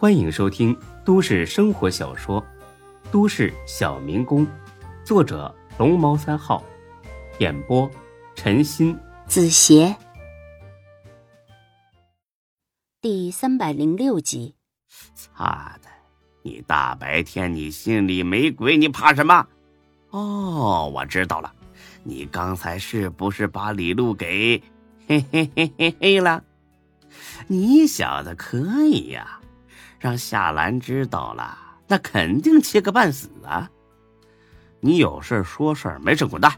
欢迎收听都市生活小说《都市小民工》，作者龙猫三号，演播陈鑫、子邪，第三百零六集。擦的！你大白天你心里没鬼，你怕什么？哦，我知道了，你刚才是不是把李璐给嘿嘿嘿嘿嘿了？你小子可以呀！让夏兰知道了，那肯定气个半死啊！你有事说事儿，没事滚蛋。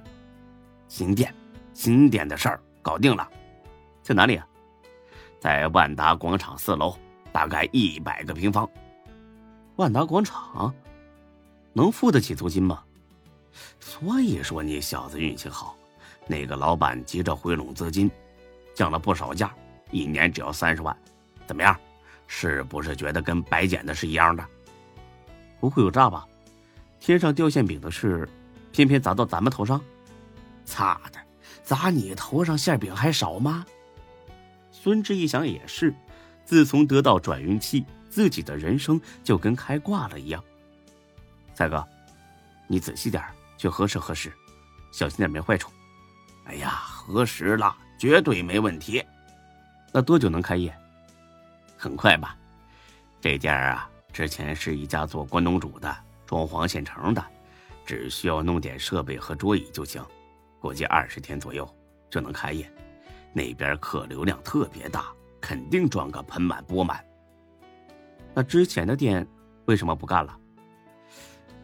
新店，新店的事儿搞定了，在哪里啊？在万达广场四楼，大概一百个平方。万达广场能付得起租金吗？所以说你小子运气好，那个老板急着回笼资金，降了不少价，一年只要三十万，怎么样？是不是觉得跟白捡的是一样的？不会有诈吧？天上掉馅饼的事，偏偏砸到咱们头上？擦的，砸你头上馅饼还少吗？孙志一想也是，自从得到转运器，自己的人生就跟开挂了一样。蔡哥，你仔细点去核实核实，小心点没坏处。哎呀，核实了，绝对没问题。那多久能开业？很快吧，这家啊，之前是一家做关东煮的，装潢现成的，只需要弄点设备和桌椅就行，估计二十天左右就能开业。那边客流量特别大，肯定赚个盆满钵满。那之前的店为什么不干了？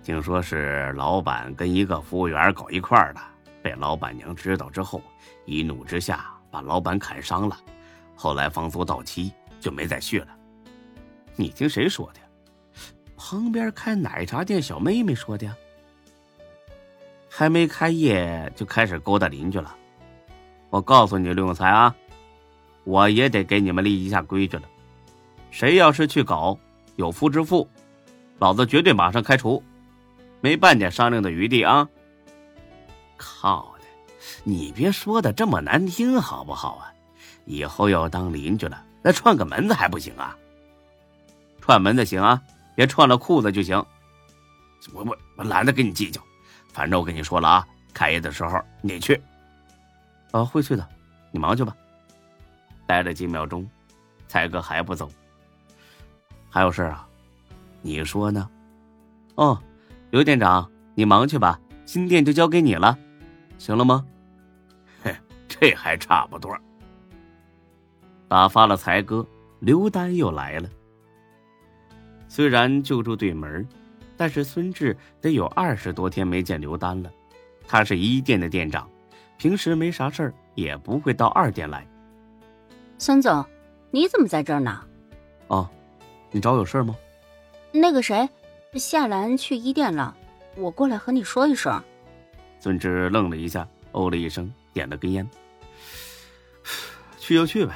听说是老板跟一个服务员搞一块的，被老板娘知道之后，一怒之下把老板砍伤了，后来房租到期。就没再续了。你听谁说的？旁边开奶茶店小妹妹说的。呀。还没开业就开始勾搭邻居了。我告诉你，刘永才啊，我也得给你们立一下规矩了。谁要是去搞有夫之妇，老子绝对马上开除，没半点商量的余地啊！靠的，你别说的这么难听好不好啊？以后要当邻居了。那串个门子还不行啊？串门子行啊，别串了裤子就行。我我我懒得跟你计较，反正我跟你说了啊，开业的时候你去。啊，会去的，你忙去吧。待了几秒钟，才哥还不走。还有事啊？你说呢？哦，刘店长，你忙去吧，新店就交给你了，行了吗？嘿，这还差不多。打发了才哥，刘丹又来了。虽然就住对门，但是孙志得有二十多天没见刘丹了。他是一店的店长，平时没啥事儿也不会到二店来。孙总，你怎么在这儿呢？哦，你找我有事吗？那个谁，夏兰去一店了，我过来和你说一声。孙志愣了一下，哦了一声，点了根烟。去就去呗。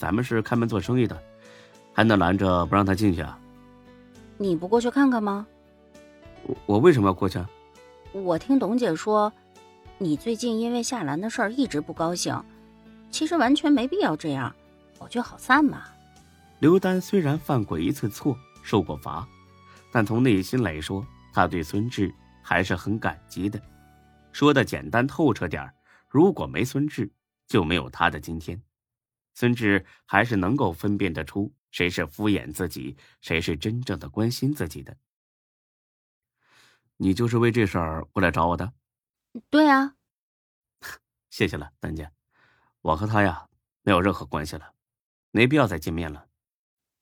咱们是开门做生意的，还能拦着不让他进去啊？你不过去看看吗？我我为什么要过去？啊我听董姐说，你最近因为夏兰的事儿一直不高兴。其实完全没必要这样，好聚好散嘛。刘丹虽然犯过一次错，受过罚，但从内心来说，他对孙志还是很感激的。说的简单透彻点如果没孙志，就没有他的今天。孙志还是能够分辨得出谁是敷衍自己，谁是真正的关心自己的。你就是为这事儿过来找我的？对啊。谢谢了，丹姐。我和他呀没有任何关系了，没必要再见面了。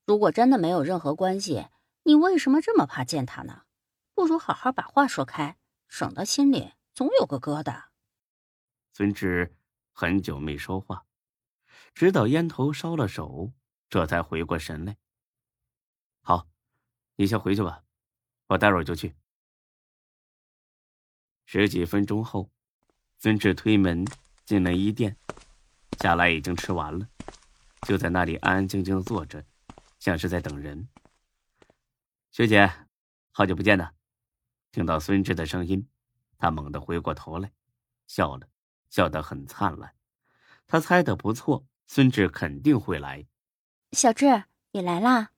如果真的没有任何关系，你为什么这么怕见他呢？不如好好把话说开，省得心里总有个疙瘩。孙志很久没说话。直到烟头烧了手，这才回过神来。好，你先回去吧，我待会儿就去。十几分钟后，孙志推门进了衣店，下来已经吃完了，就在那里安安静静的坐着，像是在等人。学姐，好久不见呐！听到孙志的声音，他猛地回过头来，笑了，笑得很灿烂。他猜的不错。孙志肯定会来。小志，你来啦！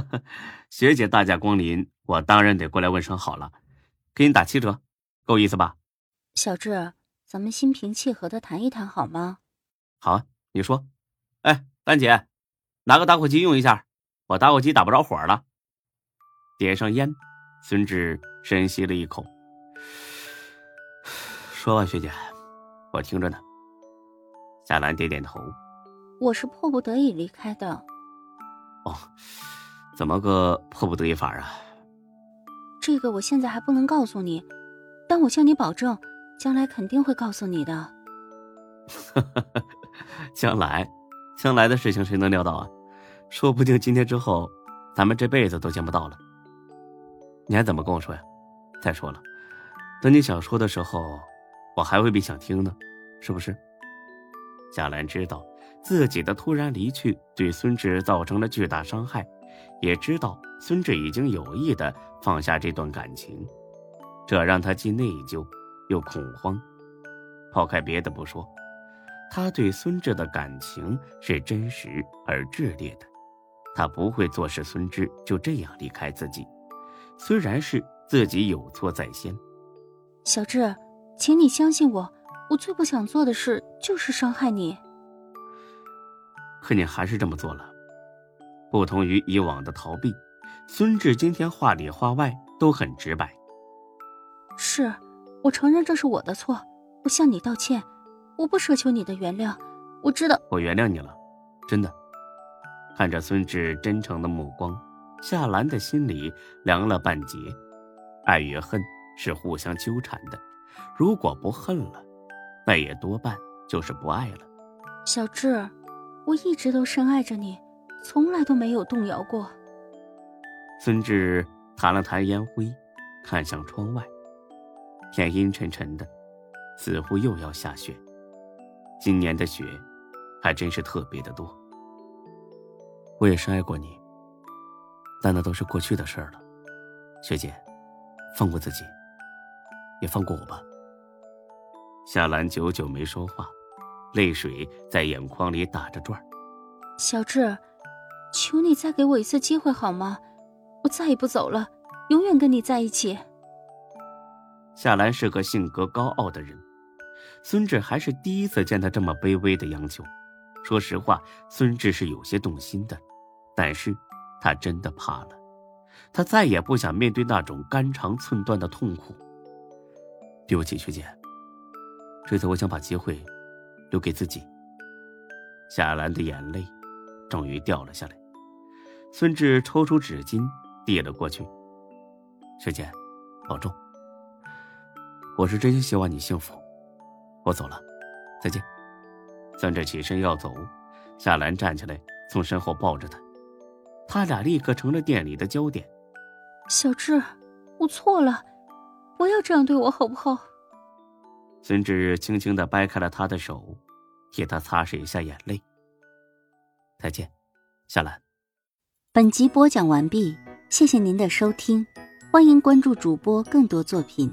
学姐大驾光临，我当然得过来问声好了，给你打七折，够意思吧？小志，咱们心平气和的谈一谈好吗？好啊，你说。哎，丹姐，拿个打火机用一下，我打火机打不着火了。点上烟，孙志深吸了一口，说吧，学姐，我听着呢。夏兰点点头。我是迫不得已离开的。哦，怎么个迫不得已法啊？这个我现在还不能告诉你，但我向你保证，将来肯定会告诉你的。将来，将来的事情谁能料到啊？说不定今天之后，咱们这辈子都见不到了。你还怎么跟我说呀？再说了，等你想说的时候，我还未必想听呢，是不是？夏兰知道自己的突然离去对孙志造成了巨大伤害，也知道孙志已经有意的放下这段感情，这让他既内疚又恐慌。抛开别的不说，他对孙志的感情是真实而炽烈的，他不会坐视孙志就这样离开自己。虽然是自己有错在先，小志，请你相信我。我最不想做的事就是伤害你，可你还是这么做了。不同于以往的逃避，孙志今天话里话外都很直白。是，我承认这是我的错，我向你道歉，我不奢求你的原谅。我知道，我原谅你了，真的。看着孙志真诚的目光，夏兰的心里凉了半截。爱与恨是互相纠缠的，如果不恨了。那也多半就是不爱了，小智，我一直都深爱着你，从来都没有动摇过。孙志弹了弹烟灰，看向窗外，天阴沉沉的，似乎又要下雪。今年的雪还真是特别的多。我也深爱过你，但那都是过去的事儿了。学姐，放过自己，也放过我吧。夏兰久久没说话，泪水在眼眶里打着转小智，求你再给我一次机会好吗？我再也不走了，永远跟你在一起。夏兰是个性格高傲的人，孙志还是第一次见他这么卑微的央求。说实话，孙志是有些动心的，但是他真的怕了，他再也不想面对那种肝肠寸断的痛苦。对不起，学姐。这次我想把机会留给自己。夏兰的眼泪终于掉了下来。孙志抽出纸巾递了过去：“学姐，保重。我是真心希望你幸福。我走了，再见。”孙志起身要走，夏兰站起来从身后抱着他，他俩立刻成了店里的焦点。小志，我错了，不要这样对我好不好？孙志轻轻的掰开了他的手，替他擦拭一下眼泪。再见，夏兰。本集播讲完毕，谢谢您的收听，欢迎关注主播更多作品。